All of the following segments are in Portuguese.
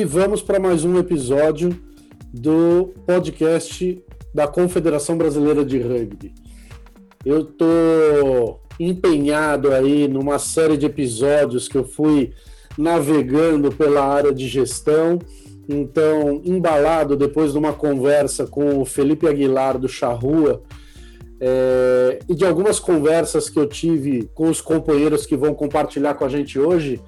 e vamos para mais um episódio do podcast da Confederação Brasileira de Rugby. Eu estou empenhado aí numa série de episódios que eu fui navegando pela área de gestão. Então, embalado depois de uma conversa com o Felipe Aguilar do Charrua é, e de algumas conversas que eu tive com os companheiros que vão compartilhar com a gente hoje,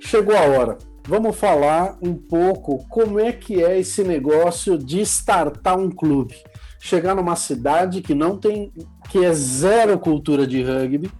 chegou a hora vamos falar um pouco como é que é esse negócio de startar um clube. Chegar numa cidade que não tem, que é zero cultura de rugby,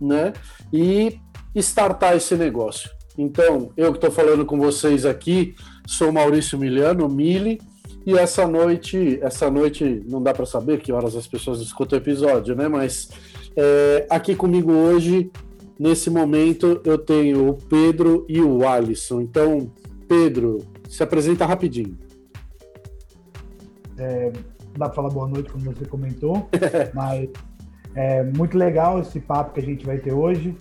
né? E startar esse negócio. Então, eu que estou falando com vocês aqui, sou Maurício Miliano, Mili, e essa noite, essa noite não dá para saber que horas as pessoas escutam o episódio, né? Mas é, aqui comigo hoje Nesse momento eu tenho o Pedro e o Alisson. Então, Pedro, se apresenta rapidinho. É, dá para falar boa noite, como você comentou, mas é muito legal esse papo que a gente vai ter hoje.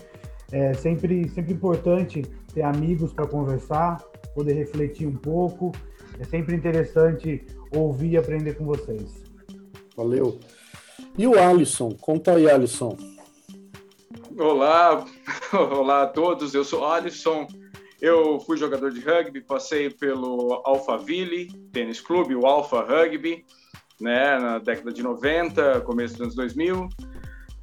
É sempre, sempre importante ter amigos para conversar, poder refletir um pouco. É sempre interessante ouvir e aprender com vocês. Valeu. E o Alisson? Conta aí, Alisson. Olá, olá a todos. Eu sou Alisson. Eu fui jogador de rugby, passei pelo Alphaville Tênis Clube, o Alpha Rugby, né, na década de 90, começo dos anos 2000.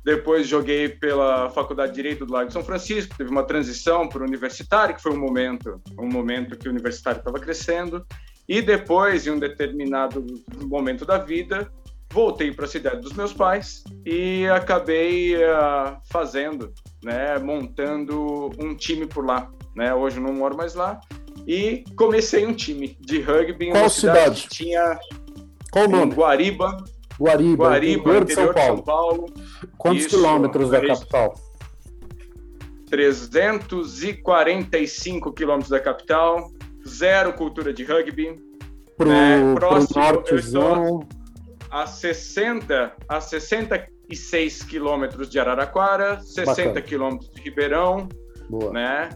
Depois joguei pela Faculdade de Direito do Lago de São Francisco, teve uma transição para o universitário, que foi um momento, um momento que o universitário estava crescendo. E depois, em um determinado momento da vida, voltei para a cidade dos meus pais e acabei uh, fazendo, né, montando um time por lá. Né? Hoje eu não moro mais lá e comecei um time de rugby Qual cidade? cidade? tinha Qual nome? Guariba. Guariba, Guariba interior, de São Paulo. São Paulo. Quantos Isso, quilômetros da capital? 345 quilômetros da capital, zero cultura de rugby. Pro, né? Próximo, pro nortezão a 60 a 66 quilômetros de Araraquara, 60 quilômetros de Ribeirão, Boa. né?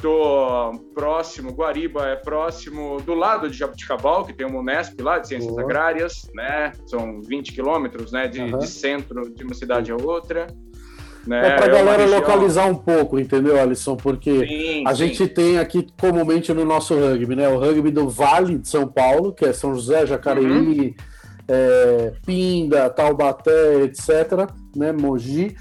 Tô próximo, Guariba é próximo, do lado de Jabuticabal, que tem uma Unesp lá, de Ciências Boa. Agrárias, né? São 20 quilômetros, né? De, uhum. de, centro de uma cidade a outra. Né? É para a galera região... localizar um pouco, entendeu, Alisson? Porque sim, a sim. gente tem aqui comumente no nosso rugby, né? O rugby do Vale de São Paulo, que é São José, Jacareí, uhum é, Pinda, Taubaté, etc., né, Mogi.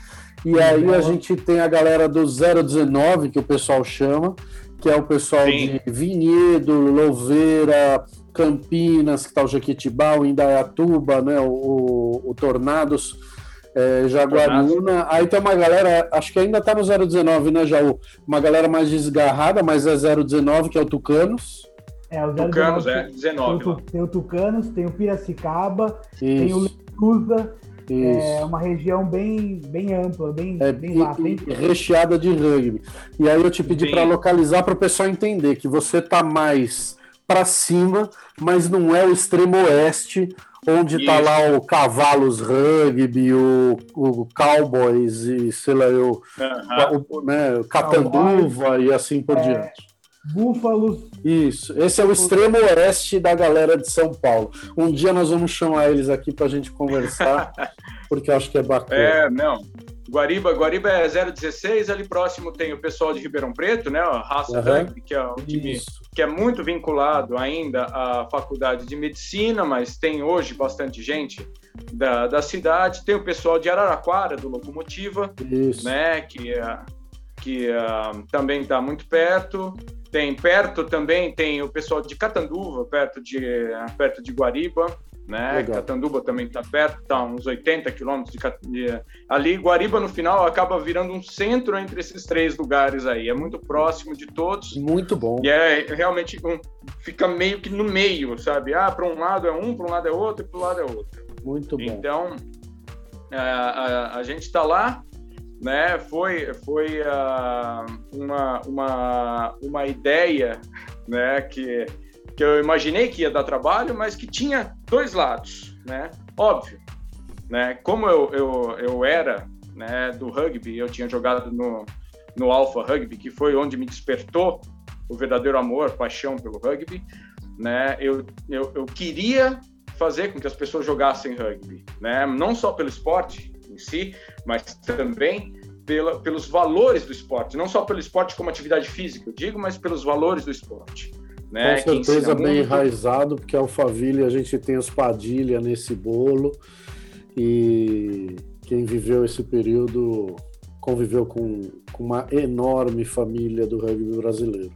E aí a gente tem a galera do 019, que o pessoal chama, que é o pessoal Sim. de Vinhedo, Louveira, Campinas, que está o Jequitibá, o Indaiatuba, né, o, o Tornados, é, Jaguaruna. Aí tem uma galera, acho que ainda está no 019, né, Jaú? Uma galera mais desgarrada, mas é 019, que é o Tucanos. É, o Tucanos, 19, é, 19. Tem o, tem o, Tucanos, tem o Piracicaba, Isso. tem o Letusa. É uma região bem, bem ampla, bem, é, bem vasta. E, recheada de rugby. E aí eu te pedi para localizar para o pessoal entender que você tá mais para cima, mas não é o extremo oeste, onde está lá o Cavalos Rugby, o, o Cowboys e sei lá, eu, uh -huh. o, né, Catanduva e assim por é, diante. Búfalos. Isso. Esse é o extremo oeste da galera de São Paulo. Um dia nós vamos chamar eles aqui para a gente conversar, porque eu acho que é bacana. É, não. Guariba, Guariba é 016, ali próximo tem o pessoal de Ribeirão Preto, né? A Raça uhum. que é um time Isso. que é muito vinculado ainda à faculdade de medicina, mas tem hoje bastante gente da, da cidade. Tem o pessoal de Araraquara, do Locomotiva, Isso. né? Que, é, que uh, também está muito perto. Tem perto também, tem o pessoal de Catanduva, perto de, perto de Guariba, né? Legal. Catanduva também está perto, está uns 80 quilômetros de, ali. Guariba, no final, acaba virando um centro entre esses três lugares aí. É muito próximo de todos. Muito bom. E é realmente um, fica meio que no meio, sabe? Ah, para um lado é um, para um lado é outro, e para o lado é outro. Muito bom. Então, a, a, a gente está lá né? Foi, foi uh, uma, uma, uma ideia, né? Que, que eu imaginei que ia dar trabalho, mas que tinha dois lados, né? Óbvio, né? Como eu, eu, eu era né, do rugby, eu tinha jogado no, no Alpha Rugby, que foi onde me despertou o verdadeiro amor, paixão pelo rugby, né? Eu, eu, eu queria fazer com que as pessoas jogassem rugby, né? Não só pelo esporte em si, mas também pela, pelos valores do esporte, não só pelo esporte como atividade física, eu digo, mas pelos valores do esporte. Né? Com certeza bem muito... enraizado, porque a Alphaville a gente tem os Padilha nesse bolo e quem viveu esse período conviveu com, com uma enorme família do rugby brasileiro.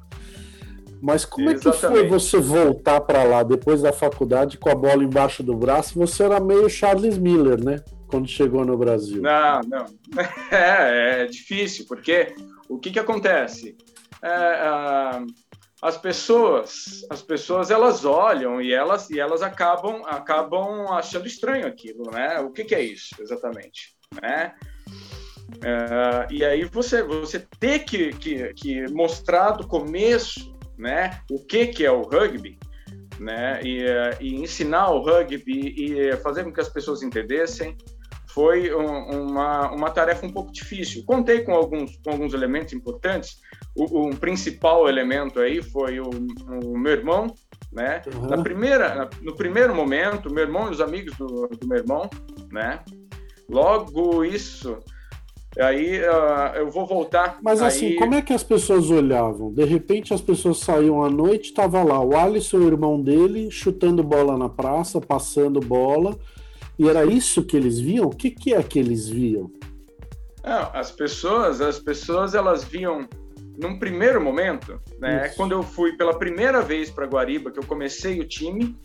Mas como Exatamente. é que foi você voltar para lá depois da faculdade com a bola embaixo do braço? Você era meio Charles Miller, né? Quando chegou no Brasil. Não, não. É, é difícil, porque o que, que acontece? É, as pessoas, as pessoas elas olham e elas e elas acabam acabam achando estranho aquilo, né? O que, que é isso exatamente, né? É, e aí você você ter que, que, que mostrar do começo, né? O que que é o rugby, né? E, e ensinar o rugby e fazer com que as pessoas entendessem foi um, uma, uma tarefa um pouco difícil. Contei com alguns, com alguns elementos importantes. O, o principal elemento aí foi o, o meu irmão, né? Uhum. Na primeira, no primeiro momento, meu irmão e os amigos do, do meu irmão, né? Logo isso, aí uh, eu vou voltar. Mas assim, aí... como é que as pessoas olhavam? De repente as pessoas saíam à noite, estava lá o Alisson, o irmão dele, chutando bola na praça, passando bola e era isso que eles viam? O que, que é que eles viam? Não, as pessoas, as pessoas elas viam num primeiro momento, né? Isso. Quando eu fui pela primeira vez para Guariba, que eu comecei o time,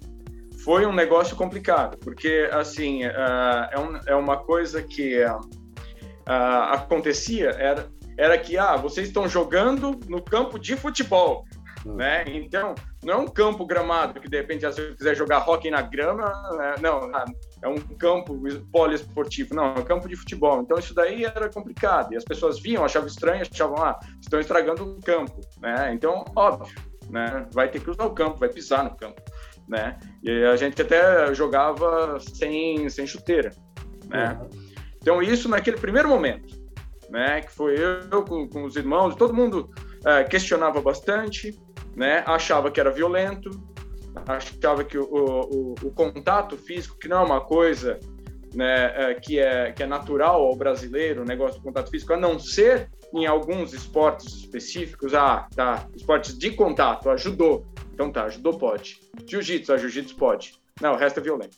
foi um negócio complicado, porque assim uh, é, um, é, uma coisa que uh, acontecia era era que ah vocês estão jogando no campo de futebol né? Então, não é um campo gramado que de repente se você quiser jogar hockey na grama, né? não, é um campo poliesportivo, não, é um campo de futebol. Então isso daí era complicado e as pessoas viam, achavam estranho, achavam, ah, estão estragando o campo, né? Então, óbvio, né? Vai ter que usar o campo, vai pisar no campo, né? E a gente até jogava sem, sem chuteira, né? Uhum. Então isso naquele primeiro momento, né? Que foi eu com, com os irmãos, todo mundo é, questionava bastante, né? Achava que era violento, achava que o, o, o contato físico, que não é uma coisa né, é, que, é, que é natural ao brasileiro, o negócio do contato físico, a não ser em alguns esportes específicos. Ah, tá, esportes de contato, ajudou. Então tá, ajudou pode. Jiu-jitsu, a jiu-jitsu pode. Não, o resto é violento.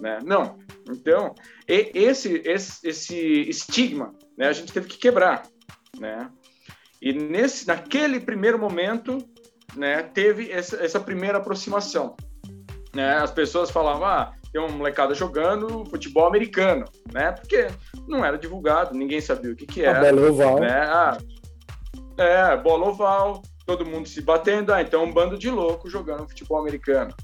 Né? Não. Então, esse, esse, esse estigma né, a gente teve que quebrar. Né? E nesse, naquele primeiro momento, né, teve essa, essa primeira aproximação. Né? As pessoas falavam, ah, tem uma molecada jogando futebol americano, né? Porque não era divulgado, ninguém sabia o que, que era. A bola oval. Né? Ah, é, bola oval, todo mundo se batendo, ah, então um bando de louco jogando futebol americano.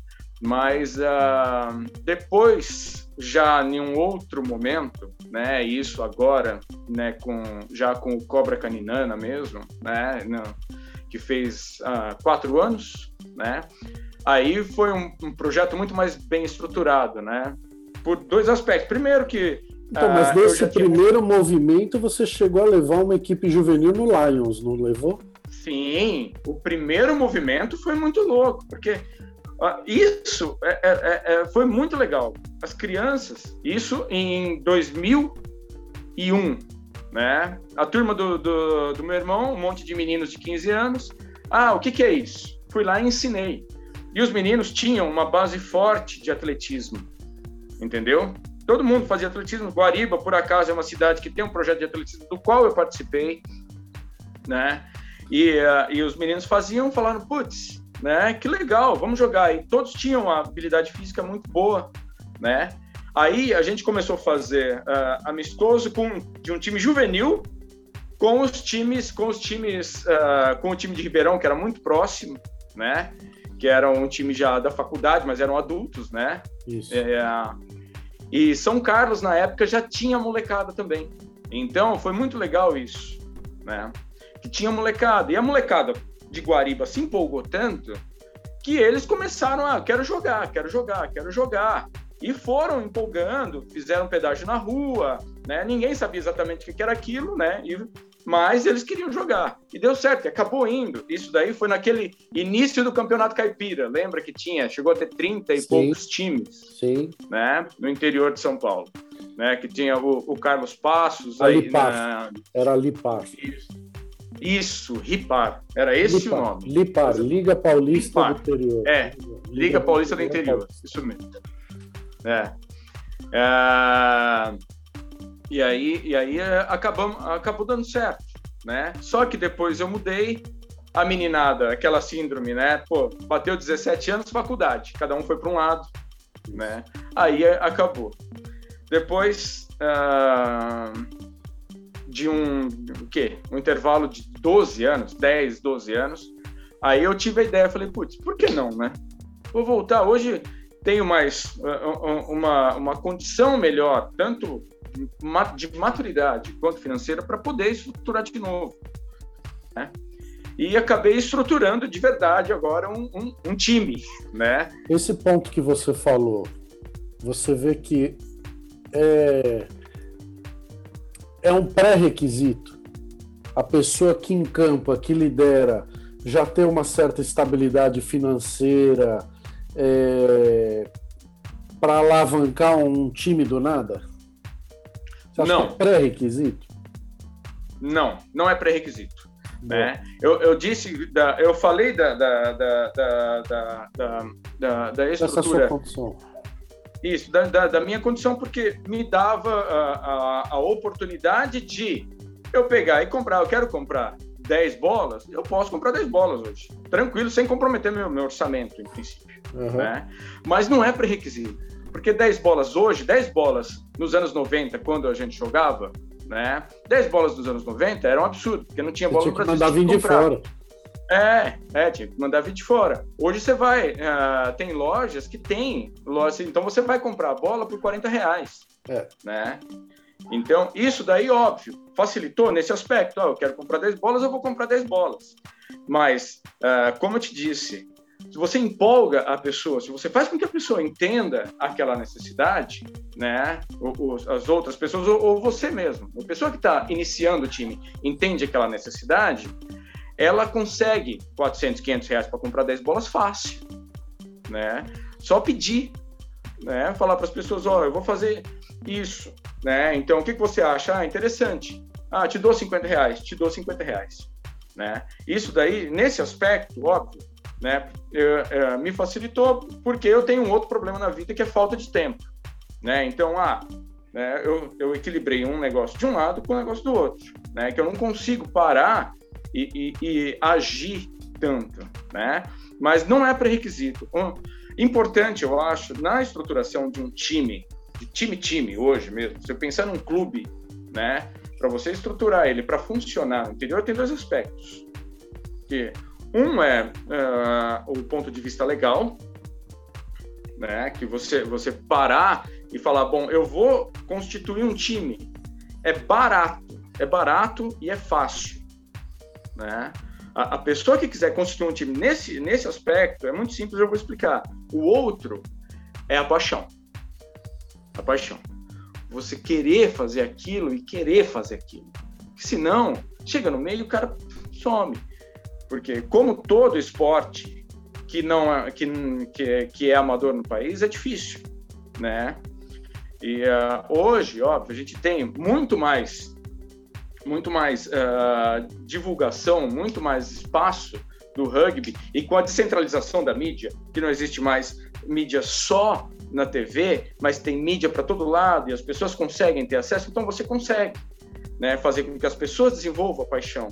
Mas uh, depois, já em um outro momento, né, isso agora, né, com, já com o Cobra Caninana mesmo, né, não, que fez uh, quatro anos, né? Aí foi um, um, projeto muito mais bem estruturado, né? Por dois aspectos. Primeiro que então, mas uh, nesse primeiro tinha... movimento você chegou a levar uma equipe juvenil no Lions, não levou? Sim, o primeiro movimento foi muito louco, porque uh, isso é, é, é, é, foi muito legal. As crianças, isso em 2001, né? A turma do, do, do, meu irmão, um monte de meninos de 15 anos. Ah, o que, que é isso? Fui lá e ensinei. E os meninos tinham uma base forte de atletismo, entendeu? Todo mundo fazia atletismo. Guariba, por acaso, é uma cidade que tem um projeto de atletismo do qual eu participei, né? E, uh, e os meninos faziam, falando, putz, né? Que legal, vamos jogar. E todos tinham uma habilidade física muito boa, né? Aí a gente começou a fazer uh, amistoso com de um time juvenil com os times, com os times, uh, com o time de Ribeirão que era muito próximo, né? Que era um time já da faculdade, mas eram adultos, né? Isso. É, e São Carlos na época já tinha molecada também. Então foi muito legal isso, né? Que tinha molecada e a molecada de Guariba se empolgou tanto que eles começaram a quero jogar, quero jogar, quero jogar. E foram empolgando, fizeram pedágio na rua, né? Ninguém sabia exatamente o que era aquilo, né? E mas eles queriam jogar. E deu certo, e acabou indo. Isso daí foi naquele início do Campeonato Caipira. Lembra que tinha, chegou a ter 30 e Sim. poucos times Sim. Né, no interior de São Paulo. Né, que tinha o, o Carlos Passos. Ali aí, na... Era ali Passos. Isso. Isso, Ripar. Era esse Lipar, o nome. Lipar, Liga Paulista Lipar. do Interior. É, Liga, Liga Paulista do Interior. Paulista. Isso mesmo. É. é. E aí, e aí é, acabamos, acabou dando certo, né? Só que depois eu mudei, a meninada, aquela síndrome, né? Pô, bateu 17 anos, faculdade, cada um foi para um lado, né? Aí é, acabou. Depois uh, de um, o quê? Um intervalo de 12 anos, 10, 12 anos, aí eu tive a ideia, falei, putz, por que não, né? Vou voltar, hoje tenho mais uh, uma, uma condição melhor, tanto de maturidade quanto financeira para poder estruturar de novo. Né? E acabei estruturando de verdade agora um, um, um, time, né? Esse ponto que você falou, você vê que é, é um pré-requisito. A pessoa que encampa, que lidera, já tem uma certa estabilidade financeira é, para alavancar um time do nada? Não. é pré-requisito? Não, não é pré-requisito. Né? Eu, eu disse, da, eu falei da, da, da, da, da, da, da estrutura. Isso, da, da, da, minha condição, porque me dava a, a, a, oportunidade de eu pegar e comprar. Eu quero comprar 10 bolas, eu posso comprar 10 bolas hoje. Tranquilo, sem comprometer meu, meu orçamento, em princípio. Uhum. Né? Mas não é pré-requisito. Porque 10 bolas hoje, 10 bolas nos anos 90, quando a gente jogava, né? 10 bolas dos anos 90 era um absurdo, porque não tinha bola Brasil. Mandar vir de fora. É, é, tinha que mandar vir de fora. Hoje você vai, uh, tem lojas que tem lojas, então você vai comprar a bola por 40 reais. É. Né? Então, isso daí, óbvio, facilitou nesse aspecto. Oh, eu quero comprar 10 bolas, eu vou comprar 10 bolas. Mas, uh, como eu te disse, se você empolga a pessoa, se você faz com que a pessoa entenda aquela necessidade, né, as outras pessoas, ou, ou, você mesmo, a pessoa que está iniciando o time entende aquela necessidade, ela consegue 400, 500 reais para comprar 10 bolas fácil, né? Só pedir, né? Falar para as pessoas, ó, oh, eu vou fazer isso, né? Então, o que, que você acha? Ah, interessante. Ah, te dou 50 reais, te dou 50 reais, né? Isso daí, nesse aspecto, óbvio, né? Eu, é, me facilitou porque eu tenho um outro problema na vida que é falta de tempo, né? Então, ah, né, eu, eu equilibrei um negócio de um lado com o um negócio do outro, né? Que eu não consigo parar e, e, e agir tanto, né? Mas não é pré-requisito. Um, importante, eu acho, na estruturação de um time, de time-time hoje mesmo, se eu pensar num clube, né? Para você estruturar ele para funcionar no interior, tem dois aspectos. Que um é uh, o ponto de vista legal, né? Que você, você parar e falar, bom, eu vou constituir um time. É barato, é barato e é fácil, né? A, a pessoa que quiser constituir um time nesse, nesse aspecto é muito simples, eu vou explicar. O outro é a paixão. A paixão. Você querer fazer aquilo e querer fazer aquilo. Senão, chega no meio e o cara some. Porque, como todo esporte que não é, que, que, que é amador no país, é difícil, né? E uh, hoje, óbvio, a gente tem muito mais, muito mais uh, divulgação, muito mais espaço do rugby e com a descentralização da mídia, que não existe mais mídia só na TV, mas tem mídia para todo lado e as pessoas conseguem ter acesso, então você consegue né, fazer com que as pessoas desenvolvam a paixão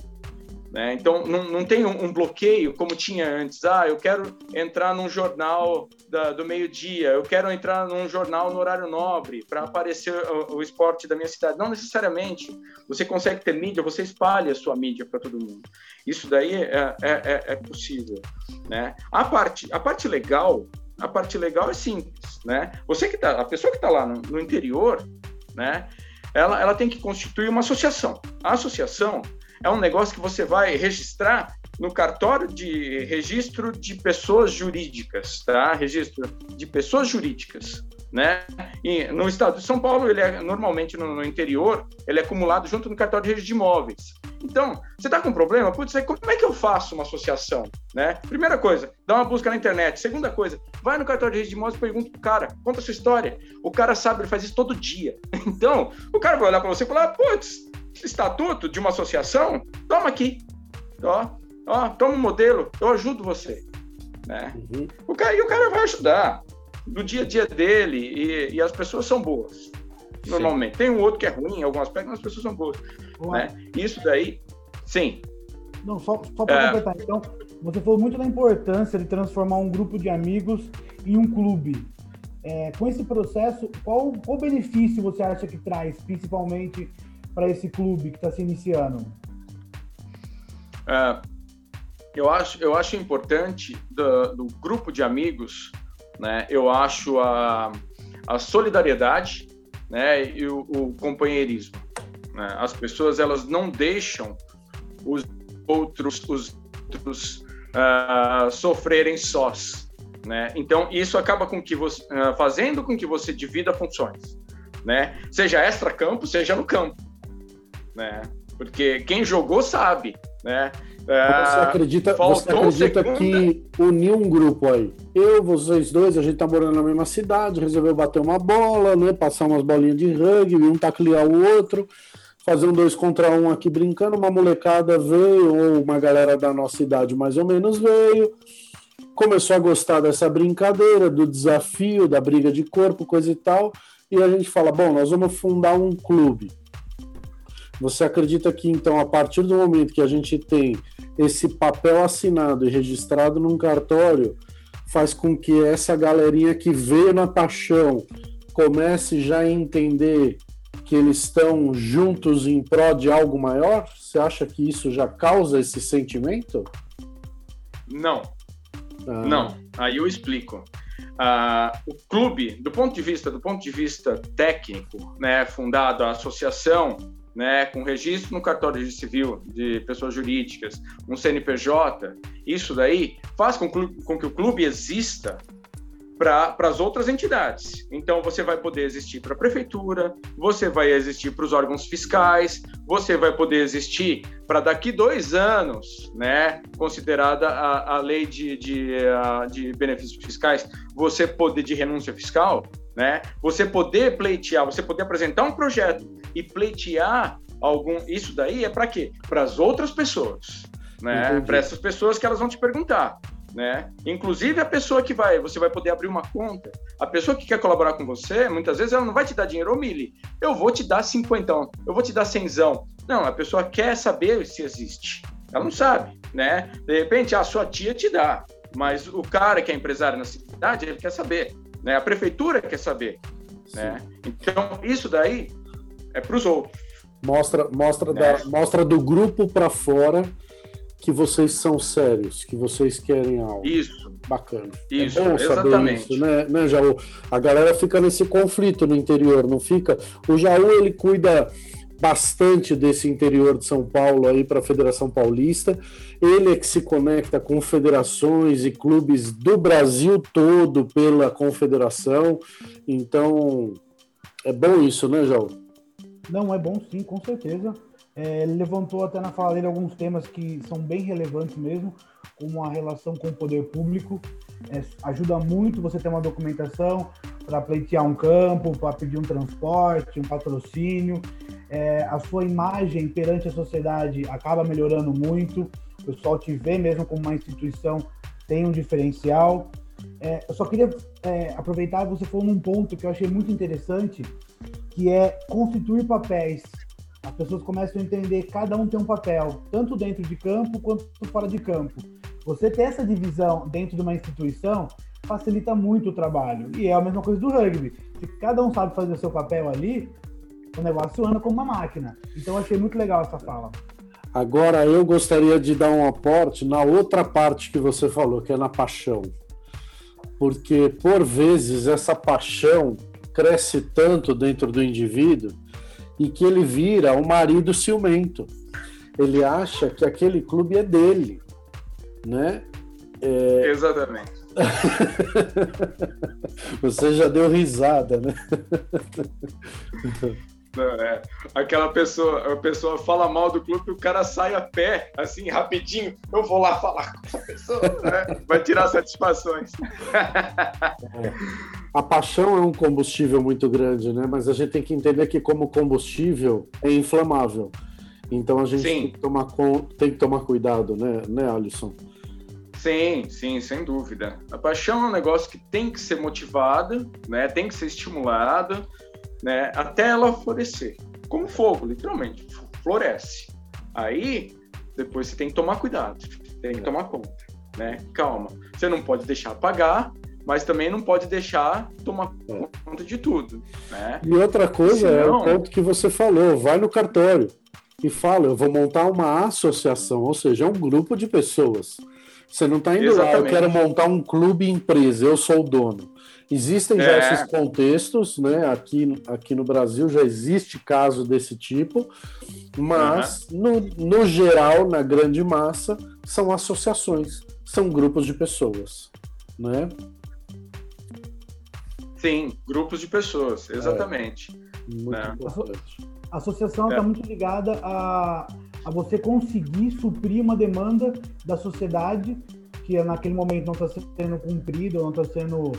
né? Então, não, não tem um, bloqueio como tinha antes. Ah, eu quero entrar num jornal da, do meio-dia, eu quero entrar num jornal no horário nobre para aparecer o, o, esporte da minha cidade. Não necessariamente. Você consegue ter mídia, você espalha a sua mídia para todo mundo. Isso daí é, é, é, é possível. Né? A, parte, a parte legal, a parte legal é simples. Né? Você que tá, a pessoa que está lá no, no interior, né? Ela, ela tem que constituir uma associação. A associação é um negócio que você vai registrar no cartório de registro de pessoas jurídicas, tá? Registro de pessoas jurídicas, né? E no estado de São Paulo, ele é normalmente no, no interior, ele é acumulado junto no cartório de registro de imóveis. Então, você está com um problema? Putz, como é que eu faço uma associação? Né? Primeira coisa, dá uma busca na internet. Segunda coisa, vai no cartório de registro de imóveis e pergunta pro cara, conta a sua história. O cara sabe, ele faz isso todo dia. Então, o cara vai olhar para você e falar, putz, estatuto de uma associação? Toma aqui. Ó, ó, toma um modelo, eu ajudo você. Né? Uhum. O cara, e o cara vai ajudar no dia a dia dele, e, e as pessoas são boas. Normalmente. Sim. Tem um outro que é ruim em algum aspecto, mas as pessoas são boas. Né? Isso daí, sim. Não, só, só para é... completar, então, você falou muito da importância de transformar um grupo de amigos em um clube. É, com esse processo, qual, qual benefício você acha que traz, principalmente para esse clube que está se iniciando? É, eu, acho, eu acho importante do, do, grupo de amigos, né, eu acho a, a solidariedade né, e o, o companheirismo. Né? As pessoas elas não deixam os outros, os outros uh, sofrerem sós. Né? Então, isso acaba com que você, uh, fazendo com que você divida funções, né? seja extra-campo, seja no campo. Né? Porque quem jogou sabe, né? É, você acredita, você acredita que unir um grupo aí? Eu, vocês dois, a gente tá morando na mesma cidade, resolveu bater uma bola, né? Passar umas bolinhas de rugby, um taclear o outro, fazer um dois contra um aqui brincando, uma molecada veio, ou uma galera da nossa idade mais ou menos veio, começou a gostar dessa brincadeira, do desafio, da briga de corpo, coisa e tal, e a gente fala, bom, nós vamos fundar um clube você acredita que, então, a partir do momento que a gente tem esse papel assinado e registrado num cartório, faz com que essa galerinha que veio na paixão comece já a entender que eles estão juntos em prol de algo maior? Você acha que isso já causa esse sentimento? Não. Ah. Não. Aí eu explico. Uh, o clube, do ponto de vista do ponto de vista técnico, né, fundado a associação né, com registro no cartório civil de pessoas jurídicas, um CNPJ, isso daí faz com, com que o clube exista para as outras entidades. Então, você vai poder existir para a prefeitura, você vai existir para os órgãos fiscais, você vai poder existir para daqui dois anos, né, considerada a, a lei de, de, de benefícios fiscais, você poder de renúncia fiscal, né, você poder pleitear, você poder apresentar um projeto e pleitear algum. Isso daí é para quê? Para as outras pessoas, né? Para essas pessoas que elas vão te perguntar. Né? Inclusive a pessoa que vai, você vai poder abrir uma conta. A pessoa que quer colaborar com você, muitas vezes ela não vai te dar dinheiro, ô Mili, eu vou te dar cinquentão, eu vou te dar cenzão. Não, a pessoa quer saber se existe. Ela não sabe, né? De repente a sua tia te dá, mas o cara que é empresário na cidade, ele quer saber, né? A prefeitura quer saber, né? Então isso daí é para os outros. Mostra, mostra, é. da, mostra do grupo para fora que vocês são sérios, que vocês querem algo. Isso. Bacana. É Isso, é bom saber exatamente. isso, né, né, Jaú? A galera fica nesse conflito no interior, não fica? O Jaú, ele cuida bastante desse interior de São Paulo aí para a Federação Paulista. Ele é que se conecta com federações e clubes do Brasil todo pela confederação. Então, é bom isso, né, Jaú? Não, é bom sim, com certeza. É, levantou até na fala dele alguns temas que são bem relevantes mesmo, como a relação com o poder público. É, ajuda muito você ter uma documentação para pleitear um campo, para pedir um transporte, um patrocínio. É, a sua imagem perante a sociedade acaba melhorando muito. O pessoal te vê mesmo como uma instituição, tem um diferencial. É, eu só queria é, aproveitar, você falou num ponto que eu achei muito interessante, que é constituir papéis. As pessoas começam a entender que cada um tem um papel, tanto dentro de campo quanto fora de campo. Você ter essa divisão dentro de uma instituição facilita muito o trabalho. E é a mesma coisa do rugby. Se cada um sabe fazer o seu papel ali, o negócio anda como uma máquina. Então achei muito legal essa fala. Agora eu gostaria de dar um aporte na outra parte que você falou, que é na paixão. Porque por vezes essa paixão cresce tanto dentro do indivíduo e que ele vira um marido ciumento. Ele acha que aquele clube é dele, né? É... Exatamente. Você já deu risada, né? É, aquela pessoa, a pessoa fala mal do clube, o cara sai a pé, assim, rapidinho. Eu vou lá falar com essa pessoa, né? vai tirar satisfações. É. A paixão é um combustível muito grande, né? Mas a gente tem que entender que como combustível é inflamável. Então a gente tem que, tomar, tem que tomar cuidado, né, né, Alisson? Sim, sim, sem dúvida. A paixão é um negócio que tem que ser motivada, né? Tem que ser estimulada, né? Até ela florescer. Como fogo, literalmente, floresce. Aí, depois você tem que tomar cuidado, tem que é. tomar conta, né? Calma. Você não pode deixar apagar, mas também não pode deixar tomar é. conta de tudo, né? E outra coisa Senão... é o ponto que você falou, vai no cartório e fala, eu vou montar uma associação, ou seja, é um grupo de pessoas. Você não está indo Exatamente. lá, eu quero montar um clube empresa, eu sou o dono. Existem já é. esses contextos, né? Aqui, aqui no Brasil já existe caso desse tipo, mas uhum. no, no geral, na grande massa, são associações, são grupos de pessoas, né? Sim, grupos de pessoas, exatamente. É, muito né? importante. A associação está é. muito ligada a, a você conseguir suprir uma demanda da sociedade que naquele momento não está sendo cumprida, não está sendo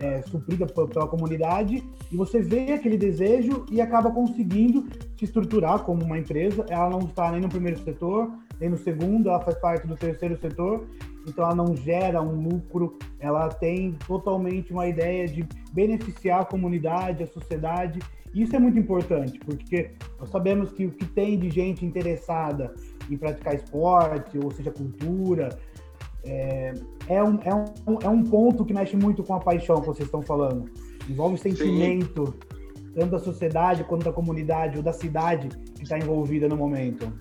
é, suprida pela comunidade, e você vê aquele desejo e acaba conseguindo se estruturar como uma empresa. Ela não está nem no primeiro setor, nem no segundo, ela faz parte do terceiro setor, então ela não gera um lucro, ela tem totalmente uma ideia de beneficiar a comunidade, a sociedade. Isso é muito importante, porque nós sabemos que o que tem de gente interessada em praticar esporte, ou seja, cultura, é, é, um, é, um, é um ponto que mexe muito com a paixão que vocês estão falando. Envolve sentimento, Sim. tanto da sociedade quanto da comunidade ou da cidade que está envolvida no momento.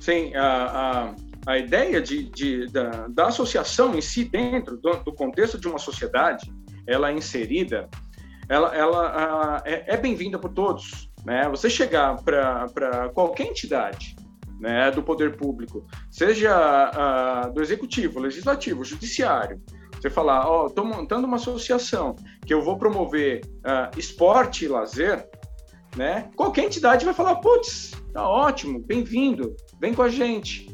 Sim, a, a, a ideia de, de da, da, associação em si, dentro do, do contexto de uma sociedade, ela é inserida ela, ela é, é bem-vinda por todos. Né? Você chegar para qualquer entidade né, do poder público, seja do executivo, legislativo, judiciário, você falar, ó, oh, estou montando uma associação que eu vou promover uh, esporte e lazer, né? Qualquer entidade vai falar, putz, tá ótimo, bem-vindo, vem com a gente,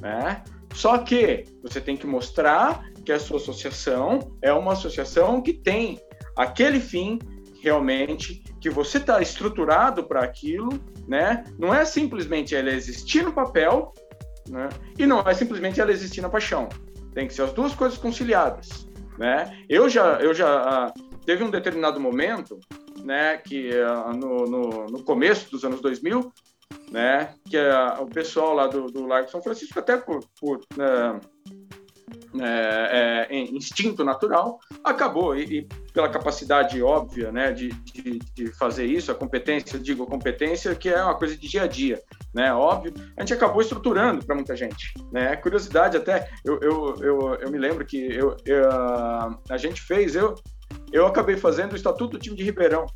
né? Só que você tem que mostrar que a sua associação é uma associação que tem aquele fim realmente que você está estruturado para aquilo, né? Não é simplesmente ela existir no papel, né? E não é simplesmente ela existir na paixão. Tem que ser as duas coisas conciliadas, né? Eu já, eu já uh, teve um determinado momento, né? Que uh, no, no, no, começo dos anos 2000, né? Que uh, o pessoal lá do, do Largo São Francisco até por, por é, é, instinto natural, acabou, e, e, pela capacidade óbvia né, de, de, de, fazer isso, a competência, digo competência, que é uma coisa de dia a dia, né, óbvio, a gente acabou estruturando para muita gente. Né? Curiosidade até, eu, eu, eu, eu me lembro que eu, eu, a gente fez, eu, eu acabei fazendo o Estatuto do time de Ribeirão,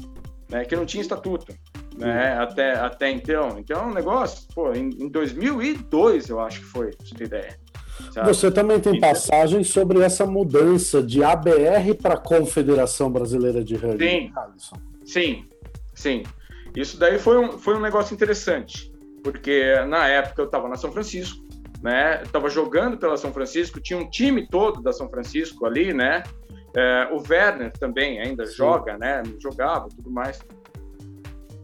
né, que não tinha estatuto. Né, até, até então. Então, é um negócio, pô, em, em 2002, eu acho que foi, pra você ter ideia. Sabe? Você também tem passagens sobre essa mudança de ABR para a Confederação Brasileira de Rugby. Sim, Alisson. sim, sim. Isso daí foi um, foi um negócio interessante, porque na época eu estava na São Francisco, né? Estava jogando pela São Francisco, tinha um time todo da São Francisco ali, né? É, o Werner também ainda sim. joga, né? Jogava, tudo mais.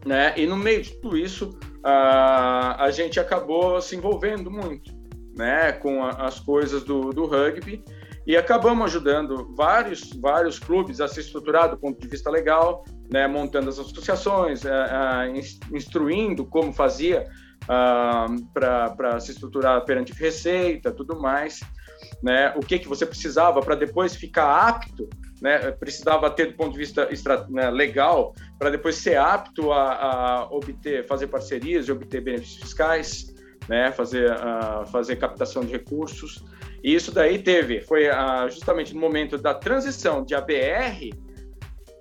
Né? E no meio de tudo isso, a, a gente acabou se envolvendo muito né, com a, as coisas do, do rugby. E acabamos ajudando vários vários clubes a se estruturar do ponto de vista legal, né, montando as associações, a, a, instruindo como fazia para se estruturar perante receita, tudo mais, né, o que que você precisava para depois ficar apto, né, precisava ter do ponto de vista né, legal para depois ser apto a, a obter, fazer parcerias e obter benefícios fiscais né, fazer, uh, fazer captação de recursos. E isso daí teve, foi uh, justamente no momento da transição de ABR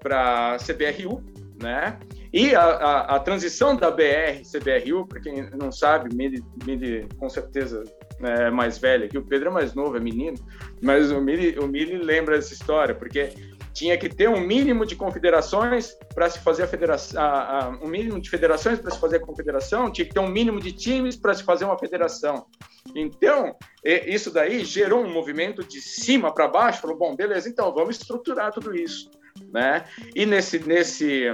para CBRU, né? E a, a, a, transição da BR CBRU, para quem não sabe, Mili, Mili com certeza né, é mais velho aqui, o Pedro é mais novo, é menino, mas o Mili, o Mili lembra essa história, porque tinha que ter um mínimo de confederações para se fazer a federação, um mínimo de federações para se fazer a confederação, tinha que ter um mínimo de times para se fazer uma federação. Então, isso daí gerou um movimento de cima para baixo, falou, bom, beleza, então vamos estruturar tudo isso, né? E nesse nesse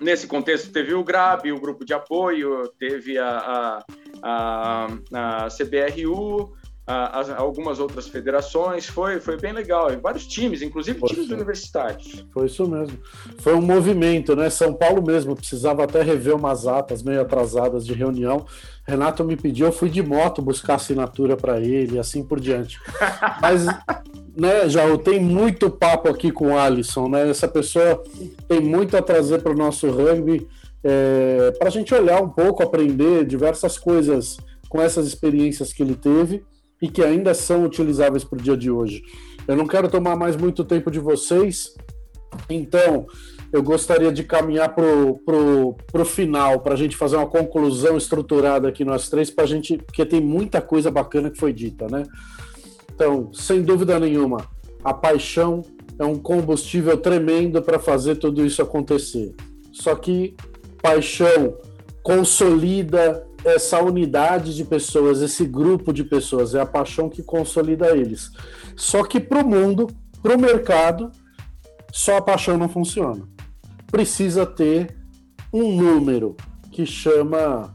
nesse contexto teve o GRAB, o grupo de apoio, teve a, a, a, a CBRU, a, algumas outras federações, foi, foi bem legal. E vários times, inclusive foi, times universitários. Foi isso mesmo. Foi um movimento, né? São Paulo mesmo precisava até rever umas atas meio atrasadas de reunião. Renato me pediu, eu fui de moto buscar assinatura para ele, assim por diante. Mas, né, já tem muito papo aqui com o Alisson, né? Essa pessoa tem muito a trazer para o nosso rugby, é, para a gente olhar um pouco, aprender diversas coisas com essas experiências que ele teve e que ainda são utilizáveis para o dia de hoje. Eu não quero tomar mais muito tempo de vocês, então eu gostaria de caminhar para o final, para a gente fazer uma conclusão estruturada aqui nós três, para gente, porque tem muita coisa bacana que foi dita, né? Então, sem dúvida nenhuma, a paixão é um combustível tremendo para fazer tudo isso acontecer. Só que paixão consolida essa unidade de pessoas, esse grupo de pessoas, é a paixão que consolida eles. Só que para o mundo, para o mercado, só a paixão não funciona. Precisa ter um número que chama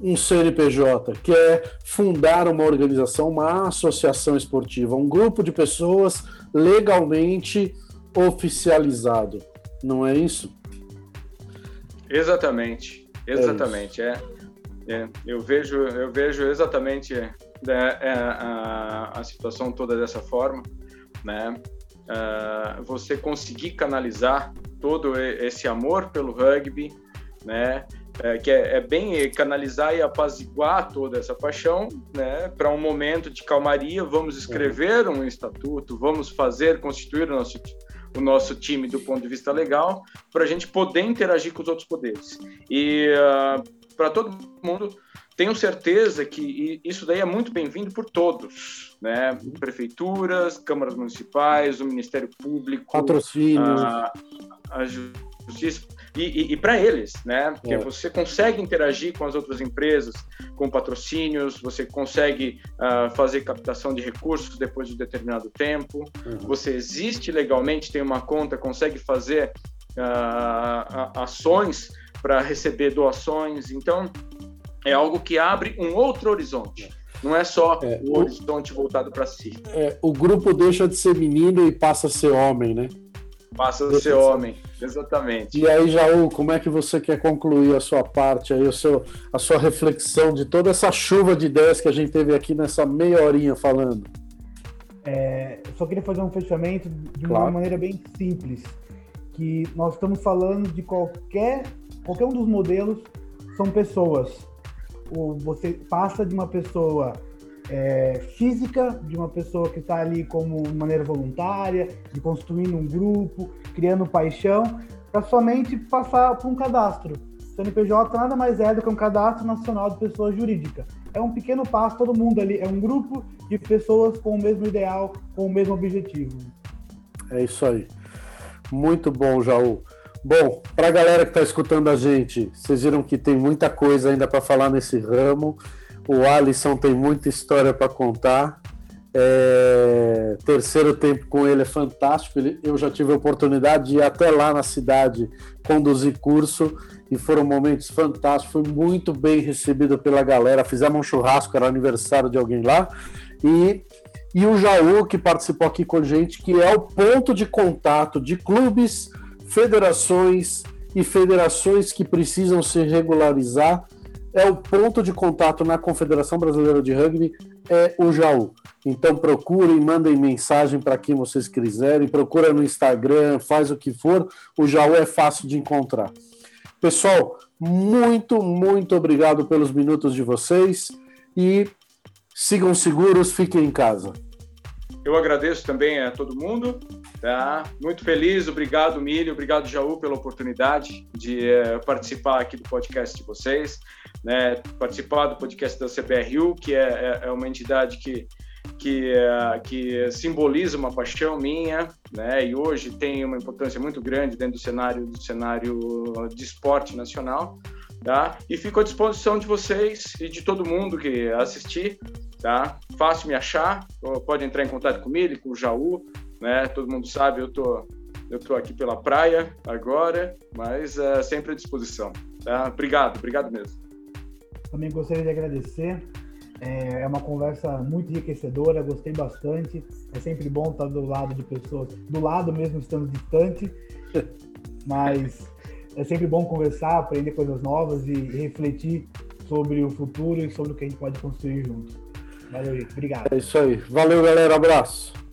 um CNPJ, que é fundar uma organização, uma associação esportiva, um grupo de pessoas legalmente oficializado. Não é isso? Exatamente, exatamente. É, é eu vejo, eu vejo exatamente é, é, a, a, situação toda dessa forma, né? Uh, você conseguir canalizar todo esse amor pelo rugby, né? É, que é, é, bem canalizar e apaziguar toda essa paixão, né? Para um momento de calmaria, vamos escrever um estatuto, vamos fazer constituir o nosso o nosso time do ponto de vista legal, para a gente poder interagir com os outros poderes. E uh, para todo mundo, tenho certeza que isso daí é muito bem-vindo por todos, né? Prefeituras, câmaras municipais, o Ministério Público, patrocínio, a, a justiça e, e, e para eles, né? Porque é. você consegue interagir com as outras empresas, com patrocínios, você consegue uh, fazer captação de recursos depois de determinado tempo, uhum. você existe legalmente, tem uma conta, consegue fazer uh, ações para receber doações, então é algo que abre um outro horizonte. Não é só é, o horizonte voltado para si. É, o grupo deixa de ser menino e passa a ser homem, né? Passa a ser homem, exatamente. E aí, Jaú, como é que você quer concluir a sua parte, aí, o seu, a sua reflexão de toda essa chuva de ideias que a gente teve aqui nessa meia horinha falando? É, só queria fazer um fechamento de claro. uma maneira bem simples, que nós estamos falando de qualquer, qualquer um dos modelos são pessoas. O, você passa de uma pessoa é, física de uma pessoa que está ali como maneira voluntária, de construindo um grupo, criando paixão, para somente passar por um cadastro. CNPJ nada mais é do que um cadastro nacional de pessoa jurídica. É um pequeno passo, todo mundo ali, é um grupo de pessoas com o mesmo ideal, com o mesmo objetivo. É isso aí. Muito bom, Jaú. Bom, para a galera que está escutando a gente, vocês viram que tem muita coisa ainda para falar nesse ramo. O Alisson tem muita história para contar. É, terceiro tempo com ele é fantástico. Eu já tive a oportunidade de ir até lá na cidade conduzir curso e foram momentos fantásticos. Fui muito bem recebido pela galera. Fizemos um churrasco, era aniversário de alguém lá. E, e o Jaú, que participou aqui com a gente, que é o ponto de contato de clubes, federações e federações que precisam se regularizar é o ponto de contato na Confederação Brasileira de Rugby, é o Jaú. Então procurem, mandem mensagem para quem vocês quiserem, procura no Instagram, faz o que for, o Jaú é fácil de encontrar. Pessoal, muito, muito obrigado pelos minutos de vocês e sigam seguros, fiquem em casa. Eu agradeço também a todo mundo, tá? Muito feliz, obrigado Milho, obrigado Jaú pela oportunidade de é, participar aqui do podcast de vocês né, participar do podcast da CBRU, que é, é, é uma entidade que, que, uh, que simboliza uma paixão minha, né? E hoje tem uma importância muito grande dentro do cenário do cenário de esporte nacional, tá? E fico à disposição de vocês e de todo mundo que assistir, tá? Fácil me achar, pode entrar em contato comigo, com o Jaú, né? Todo mundo sabe, eu tô eu tô aqui pela praia agora, mas uh, sempre à disposição, tá? Obrigado, obrigado mesmo. Também gostaria de agradecer é, é uma conversa muito enriquecedora, gostei bastante. É sempre bom estar do lado de pessoas, do lado mesmo estando distante, mas é sempre bom conversar, aprender coisas novas e refletir sobre o futuro e sobre o que a gente pode construir junto. Valeu, Obrigado. É isso aí. Valeu, galera. Abraço.